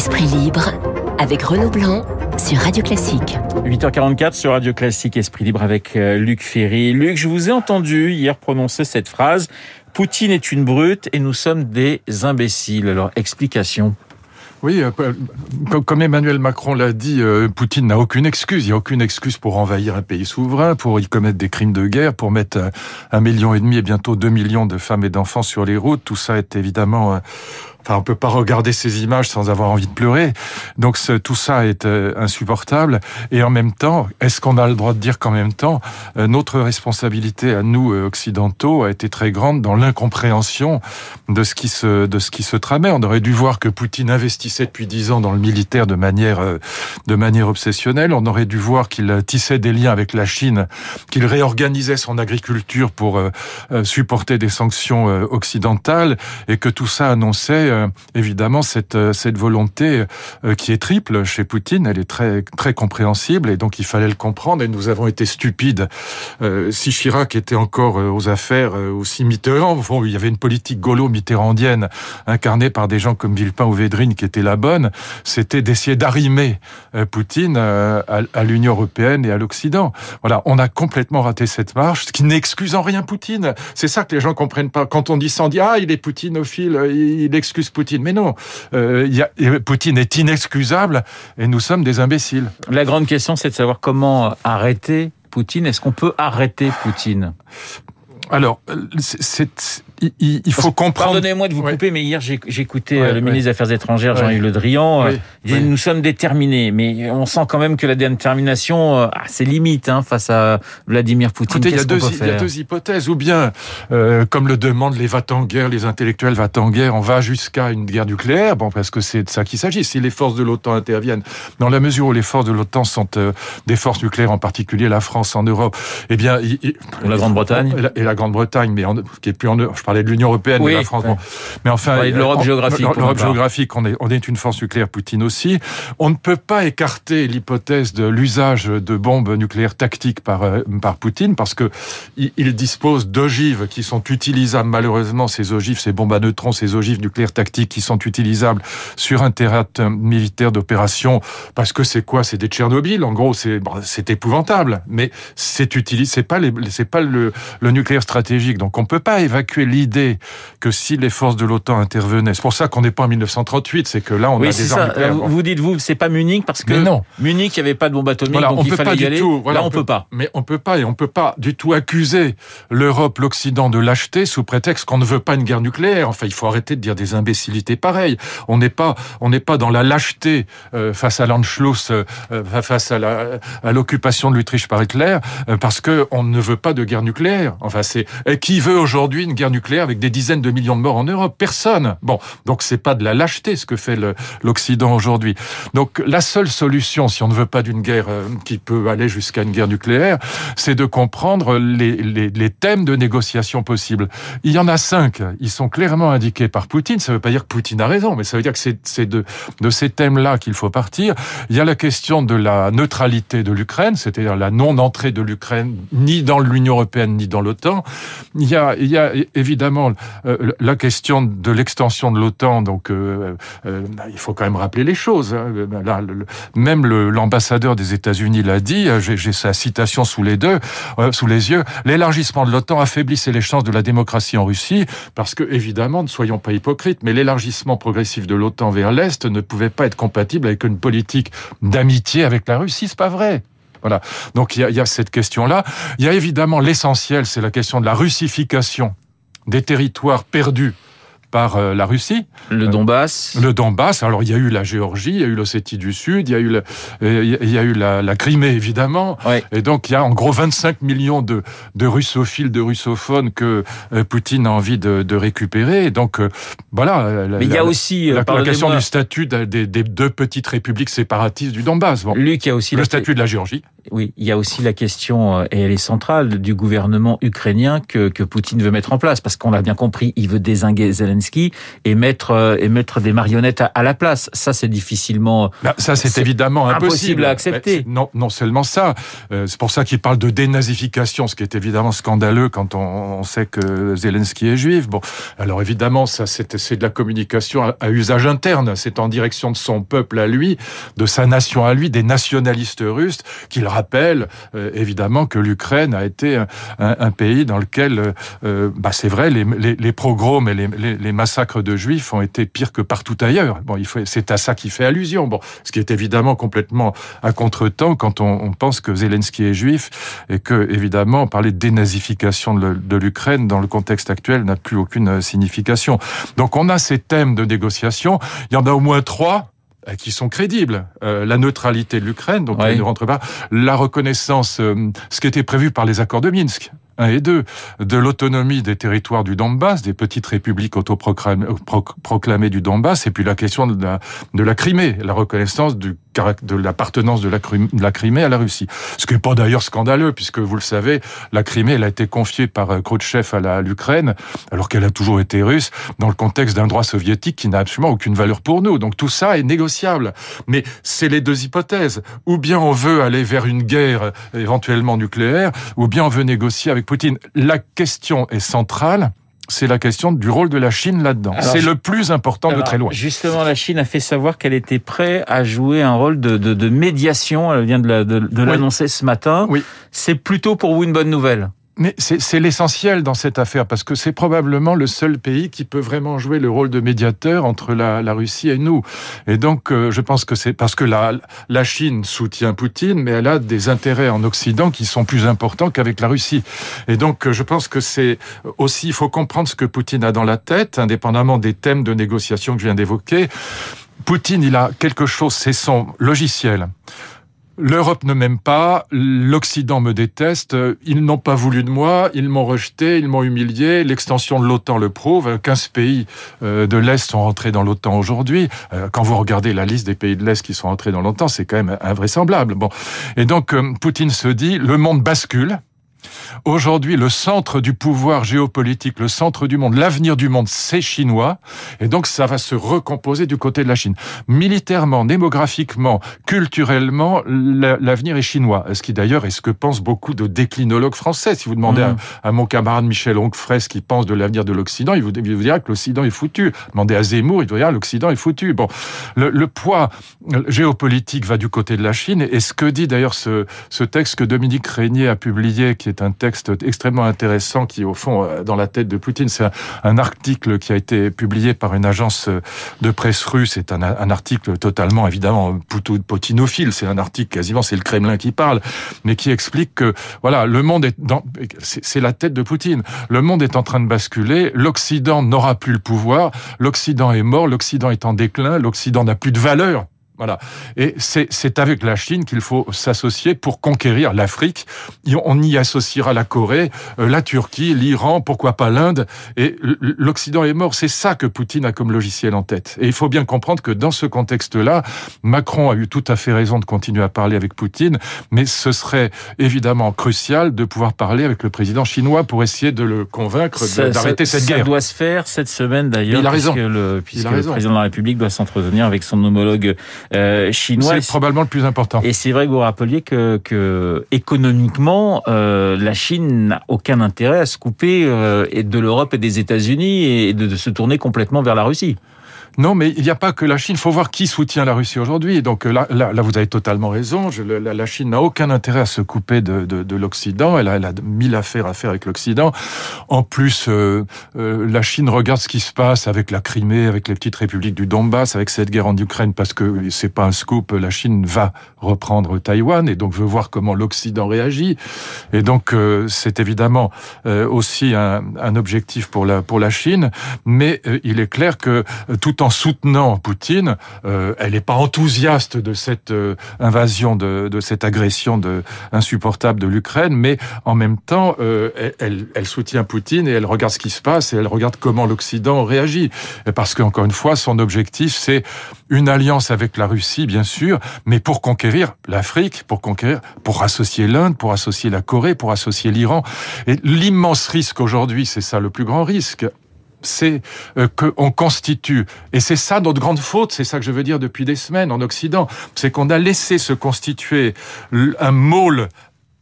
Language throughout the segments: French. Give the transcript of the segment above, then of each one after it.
Esprit libre avec Renaud Blanc sur Radio Classique. 8h44 sur Radio Classique Esprit libre avec euh, Luc Ferry. Luc, je vous ai entendu hier prononcer cette phrase Poutine est une brute et nous sommes des imbéciles. Alors explication. Oui, euh, comme Emmanuel Macron l'a dit, euh, Poutine n'a aucune excuse. Il n'y a aucune excuse pour envahir un pays souverain, pour y commettre des crimes de guerre, pour mettre un million et demi et bientôt deux millions de femmes et d'enfants sur les routes. Tout ça est évidemment Enfin, on peut pas regarder ces images sans avoir envie de pleurer. Donc tout ça est euh, insupportable. Et en même temps, est-ce qu'on a le droit de dire qu'en même temps, euh, notre responsabilité à nous euh, occidentaux a été très grande dans l'incompréhension de ce qui se de ce qui se tramait? On aurait dû voir que Poutine investissait depuis dix ans dans le militaire de manière de manière obsessionnelle. On aurait dû voir qu'il tissait des liens avec la Chine, qu'il réorganisait son agriculture pour supporter des sanctions occidentales, et que tout ça annonçait euh, évidemment cette euh, cette volonté euh, qui est triple chez Poutine, elle est très très compréhensible et donc il fallait le comprendre et nous avons été stupides. si Chirac était encore aux affaires, aussi Mitterrand, bon, il y avait une politique gaulo-mitterrandienne incarnée par des gens comme Villepin ou Védrine qui était la bonne, c'était d'essayer d'arrimer Poutine à, l'Union européenne et à l'Occident. Voilà, on a complètement raté cette marche, ce qui n'excuse en rien Poutine. C'est ça que les gens comprennent pas. Quand on dit dit ah il est poutinophile, il excuse Poutine. Mais non, euh, Poutine est inexcusable et nous sommes des imbéciles. La grande question, c'est de savoir comment arrêter Poutine. Est-ce qu'on peut arrêter Poutine? Alors, c'est il, faut comprendre. Pardonnez-moi de vous couper, mais hier écouté euh, le ministre des Affaires étrangères Jean-Yves Le Drian. Euh, il dit nous sommes déterminés, mais on sent quand même que la détermination euh, a ses limites hein, face à Vladimir Poutine. il, y a deux, il y a deux hypothèses. Ou bien, comme le demandent les va-t-en-guerre, les intellectuels va-t-en-guerre, on va jusqu'à une guerre nucléaire. Bon, parce que c'est de ça qu'il s'agit. Si les forces de l'OTAN interviennent, dans la mesure où les forces de l'OTAN sont des forces nucléaires, en particulier la France en Europe, eh bien, la Grande-Bretagne et la, Grande-Bretagne, mais qui est plus en Europe parlais de l'Union européenne oui, de la France. Mais enfin, l'Europe géographique. L'Europe géographique, on est, on est une force nucléaire, Poutine aussi. On ne peut pas écarter l'hypothèse de l'usage de bombes nucléaires tactiques par, euh, par Poutine parce que il dispose d'ogives qui sont utilisables, malheureusement, ces ogives, ces bombes à neutrons, ces ogives nucléaires tactiques qui sont utilisables sur un terrain militaire d'opération parce que c'est quoi? C'est des Tchernobyl. En gros, c'est, c'est épouvantable. Mais c'est utilisé, c'est pas les, c'est pas le, le nucléaire stratégique. Donc on peut pas évacuer l'idée que si les forces de l'OTAN intervenaient, c'est pour ça qu'on n'est pas en 1938, c'est que là on a des armes nucléaires. Vous dites vous, c'est pas Munich parce que non. Munich, il n'y avait pas de bombe atomique, donc on il peut fallait pas y aller. Tout, là, on, on peut, pas. Mais on peut pas et on peut pas du tout accuser l'Europe, l'Occident de lâcheté sous prétexte qu'on ne veut pas une guerre nucléaire. Enfin, il faut arrêter de dire des imbécilités pareilles. On n'est pas, on n'est pas dans la lâcheté euh, face à l'Anschluss, euh, face à l'occupation de l'Autriche par Hitler, euh, parce que on ne veut pas de guerre nucléaire. Enfin, c'est qui veut aujourd'hui une guerre nucléaire avec des dizaines de millions de morts en Europe? Personne. Bon, donc c'est pas de la lâcheté ce que fait l'Occident aujourd'hui. Donc la seule solution, si on ne veut pas d'une guerre euh, qui peut aller jusqu'à une guerre nucléaire, c'est de comprendre les, thèmes de négociation possibles. Il y en a cinq. Ils sont clairement indiqués par Poutine. Ça ne veut pas dire que Poutine a raison, mais ça veut dire que c'est de, de ces thèmes-là qu'il faut partir. Il y a la question de la neutralité de l'Ukraine, c'est-à-dire la non-entrée de l'Ukraine ni dans l'Union européenne ni dans l'OTAN. Il y a, évidemment euh, la question de l'extension de l'OTAN. Donc, euh, euh, il faut quand même rappeler les choses. Hein. Même l'ambassadeur des États-Unis l'a dit. J'ai sa citation sous les deux, sous les yeux. L'élargissement de l'OTAN affaiblissait les chances de la démocratie en Russie, parce que évidemment, ne soyons pas hypocrites, mais l'élargissement progressif de l'OTAN vers l'est ne pouvait pas être compatible avec une politique d'amitié avec la Russie. C'est pas vrai. Voilà. Donc il y a, y a, cette question-là. Il y a évidemment l'essentiel, c'est la question de la russification des territoires perdus par euh, la Russie. Le Donbass. Le Donbass. Alors il y a eu la Géorgie, il y a eu l'Ossétie du Sud, il y a eu, le, euh, il y a eu la, la Crimée évidemment. Et donc il y a en gros 25 millions de, de russophiles, de russophones que euh, Poutine a envie de, de récupérer. Et donc voilà. Mais il y a aussi la, question du statut des, des, deux petites républiques séparatistes du Donbass. Bon. Luc, il y a aussi le statut de la Géorgie. Oui, il y a aussi la question, euh, et elle est centrale, du gouvernement ukrainien que, que Poutine veut mettre en place, parce qu'on l'a bien compris, il veut désinguer Zelensky et mettre, euh, et mettre des marionnettes à, la place. Ça, c'est difficilement... Bah, ça, c'est évidemment impossible. à accepter. Non, non seulement ça, euh, c'est pour ça qu'il parle de dénazification, ce qui est évidemment scandaleux quand on, on sait que Zelensky est juif. Bon, alors évidemment, ça, c'est de la communication à, à usage interne. C'est en direction de son peuple à lui, de sa nation à lui, des nationalistes russes, qu'il rappelle euh, évidemment que l'Ukraine a été un, un, pays dans lequel, euh, euh, bah, c'est vrai, les, les, les, pogroms et les, les, massacres de juifs ont été pires que partout ailleurs. Bon, il faut, c'est à ça qu'il fait allusion. Bon, ce qui est évidemment complètement à contretemps quand on, on, pense que Zelensky est juif et que évidemment parler de dénazification de l'Ukraine dans le contexte actuel n'a plus aucune signification. Donc on a ces thèmes de négociation. Il y en a au moins trois qui sont crédibles. Euh, la neutralité de l'Ukraine, donc ne rentre pas. La reconnaissance, euh, ce qui était prévu par les accords de Minsk. 1 et 2, de l'autonomie des territoires du Donbass, des petites républiques autoproclamées du Donbass, et puis la question de la, de la Crimée, la reconnaissance du de l'appartenance de la, Crimée à la Russie. Ce qui n'est pas d'ailleurs scandaleux, puisque vous le savez, la Crimée, elle a été confiée par euh, Khrouchtchev à l'Ukraine, alors qu'elle a toujours été russe, dans le contexte d'un droit soviétique qui n'a absolument aucune valeur pour nous. Donc tout ça est négociable. Mais c'est les deux hypothèses. Ou bien on veut aller vers une guerre euh, éventuellement nucléaire, ou bien on veut négocier avec Poutine. La question est centrale c'est la question du rôle de la Chine là-dedans. C'est le plus important de très loin. Justement, la Chine a fait savoir qu'elle était prête à jouer un rôle de, de, de médiation. Elle vient de l'annoncer ce matin. Oui. C'est plutôt pour vous une bonne nouvelle? Mais c'est l'essentiel dans cette affaire, parce que c'est probablement le seul pays qui peut vraiment jouer le rôle de médiateur entre la, la Russie et nous. Et donc, euh, je pense que c'est parce que la, la Chine soutient Poutine, mais elle a des intérêts en Occident qui sont plus importants qu'avec la Russie. Et donc, euh, je pense que c'est aussi, il faut comprendre ce que Poutine a dans la tête, indépendamment des thèmes de négociation que je viens d'évoquer. Poutine, il a quelque chose, c'est son logiciel. L'Europe ne m'aime pas, l'Occident me déteste, ils n'ont pas voulu de moi, ils m'ont rejeté, ils m'ont humilié, l'extension de l'OTAN le prouve, 15 pays euh, de l'Est sont rentrés dans l'OTAN aujourd'hui. Euh, quand vous regardez la liste des pays de l'Est qui sont rentrés dans l'OTAN, c'est quand même invraisemblable. Bon. Et donc, euh, Poutine se dit, le monde bascule, Aujourd'hui, le centre du pouvoir géopolitique, le centre du monde, l'avenir du monde, c'est chinois. Et donc, ça va se recomposer du côté de la Chine. Militairement, démographiquement, culturellement, l'avenir est chinois. Ce qui d'ailleurs est ce que pensent beaucoup de déclinologues français. Si vous demandez mmh. à, mon camarade Michel Onfray ce qu'il pense de l'avenir de l'Occident, il vous, dira que l'Occident est foutu. Demandez à Zemmour, il vous dira que l'Occident est foutu. Bon, le, poids géopolitique va du côté de la Chine. Et ce que dit d'ailleurs ce, ce texte que Dominique Régnier a publié, qui est un texte extrêmement intéressant qui, au fond, euh, dans la tête de Poutine, c'est un, article qui a été publié par une agence euh, de presse russe. C'est un, article totalement, évidemment, potinophile. C'est un article quasiment, c'est le Kremlin qui parle, mais qui explique que, voilà, le monde est dans, c'est la tête de Poutine. Le monde est en train de basculer. L'Occident n'aura plus le pouvoir. L'Occident est mort. L'Occident est en déclin. L'Occident n'a plus de valeur. Voilà. Et c'est avec la Chine qu'il faut s'associer pour conquérir l'Afrique. On y associera la Corée, euh, la Turquie, l'Iran, pourquoi pas l'Inde. Et l'Occident est mort. C'est ça que Poutine a comme logiciel en tête. Et il faut bien comprendre que dans ce contexte-là, Macron a eu tout à fait raison de continuer à parler avec Poutine, mais ce serait évidemment crucial de pouvoir parler avec le président chinois pour essayer de le convaincre d'arrêter cette guerre. Ça doit se faire cette semaine d'ailleurs, puisque, le, puisque le président de la République doit s'entretenir avec son homologue euh, chinois. C'est probablement le plus important. Et c'est vrai que vous rappeliez que, que économiquement, euh, la Chine n'a aucun intérêt à se couper euh, de l'Europe et des États-Unis et de se tourner complètement vers la Russie. Non, mais il n'y a pas que la Chine. Il faut voir qui soutient la Russie aujourd'hui. Donc euh, là, là, vous avez totalement raison. Je, la, la, Chine n'a aucun intérêt à se couper de, de, de l'Occident. Elle a, elle a mille affaires à faire avec l'Occident. En plus, euh, euh, la Chine regarde ce qui se passe avec la Crimée, avec les petites républiques du Donbass, avec cette guerre en Ukraine, parce que c'est pas un scoop. La Chine va reprendre Taïwan et donc veut voir comment l'Occident réagit. Et donc c'est évidemment aussi un, un, objectif pour la pour la Chine. Mais il est clair que tout en soutenant Poutine, euh, elle n'est pas enthousiaste de cette euh, invasion, de, de, cette agression de, insupportable de l'Ukraine, mais en même temps, euh, elle, elle, soutient Poutine et elle regarde ce qui se passe et elle regarde comment l'Occident réagit. Parce qu'encore une fois, son objectif, c'est une alliance avec la Russie, bien sûr, mais pour conquérir l'Afrique, pour conquérir, pour associer l'Inde, pour associer la Corée, pour associer l'Iran. Et l'immense risque aujourd'hui, c'est ça le plus grand risque, c'est euh, qu'on constitue, et c'est ça notre grande faute, c'est ça que je veux dire depuis des semaines en Occident, c'est qu'on a laissé se constituer un môle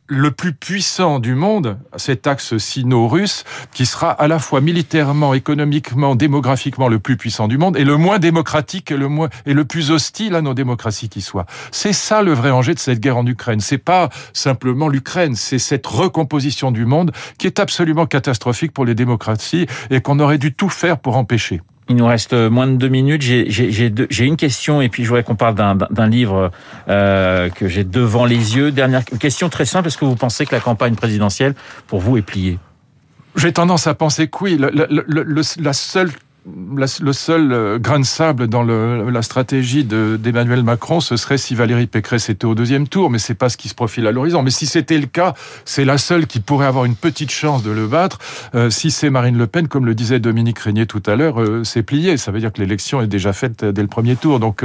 le plus puissant du monde, cet axe sino-russe, qui sera à la fois militairement, économiquement, démographiquement le plus puissant du monde, et le moins démocratique et le moins et le plus hostile à nos démocraties qui soit. C'est ça le vrai enjeu de cette guerre en Ukraine. C'est pas simplement l'Ukraine, c'est cette recomposition du monde qui est absolument catastrophique pour les démocraties et qu'on aurait dû tout faire pour empêcher. Il nous reste moins de deux minutes. J'ai une question et puis je voudrais qu'on parle d'un livre euh, que j'ai devant les yeux. Dernière question très simple. Est-ce que vous pensez que la campagne présidentielle, pour vous, est pliée? J'ai tendance à penser que oui. la seule le seul euh, grain de sable dans la stratégie d'Emmanuel Macron, ce serait si Valérie Pécresse était au deuxième tour, mais c'est pas ce qui se profile à l'horizon. Mais si c'était le cas, c'est la seule qui pourrait avoir une petite chance de le battre. Euh, si c'est Marine Le Pen, comme le disait Dominique Régnier tout à l'heure, euh, c'est plié. Ça veut dire que l'élection est déjà faite dès le premier tour. Donc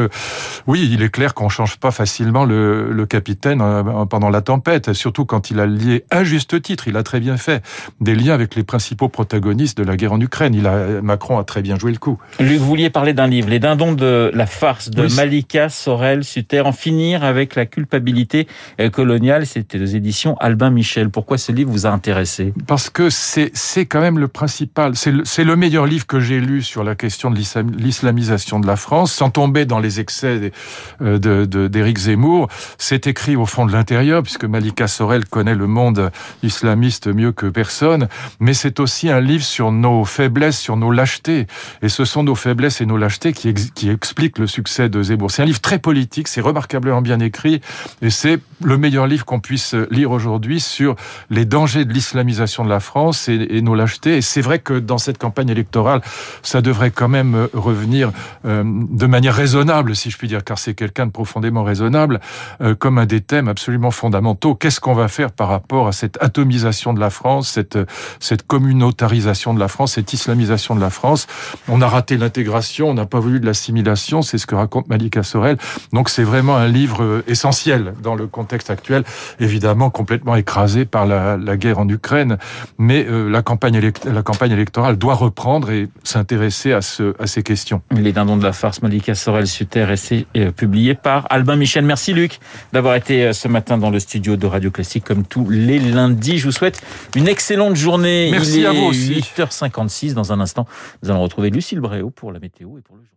oui, il est clair qu'on change pas facilement le, capitaine pendant la tempête, surtout quand il a lié à juste titre, il a très bien fait des liens avec les principaux protagonistes de la guerre en Ukraine. Macron a très bien joué le coup. Luc, vous vouliez parler d'un livre, Les Dindons de la farce de Malika Sorel Suter, en finir avec la culpabilité euh, coloniale. C'était aux éditions Albin Michel. Pourquoi ce livre vous a intéressé? Parce que c'est quand même le principal. C'est le, le meilleur livre que j'ai lu sur la question de l'islamisation de la France, sans tomber dans les excès euh, d'Éric Zemmour. C'est écrit au fond de l'intérieur, puisque Malika Sorel connaît le monde islamiste mieux que personne. Mais c'est aussi un livre sur nos faiblesses, sur nos lâchetés. Et ce sont nos faiblesses et nos lâchetés qui, expliquent le succès de Zemmour. C'est un livre très politique, c'est remarquablement bien écrit, et c'est le meilleur livre qu'on puisse lire aujourd'hui sur les dangers de l'islamisation de la France et, et nos lâchetés. Et c'est vrai que dans cette campagne électorale, ça devrait quand même euh, revenir euh, de manière raisonnable, si je puis dire, car c'est quelqu'un de profondément raisonnable, euh, comme un des thèmes absolument fondamentaux. Qu'est-ce qu'on va faire par rapport à cette atomisation de la France, cette, cette communautarisation de la France, cette islamisation de la France? On a raté l'intégration, on n'a pas voulu de l'assimilation, c'est ce que raconte Malika Sorel. Donc c'est vraiment un livre euh, essentiel dans le contexte actuel, évidemment complètement écrasé par la, guerre en Ukraine, mais euh, la, campagne la campagne électorale doit reprendre et s'intéresser à, ce, à ces questions. Les dindons de la farce, Malika Sorel-Suter, essai euh, publié par Albin Michel. Merci Luc d'avoir été ce matin dans le studio de Radio Classique comme tous les lundis. Je vous souhaite une excellente journée. Merci Il est à vous aussi. 8h56 dans un instant. Nous allons retrouver Lucille Bréau pour la météo et pour le journal.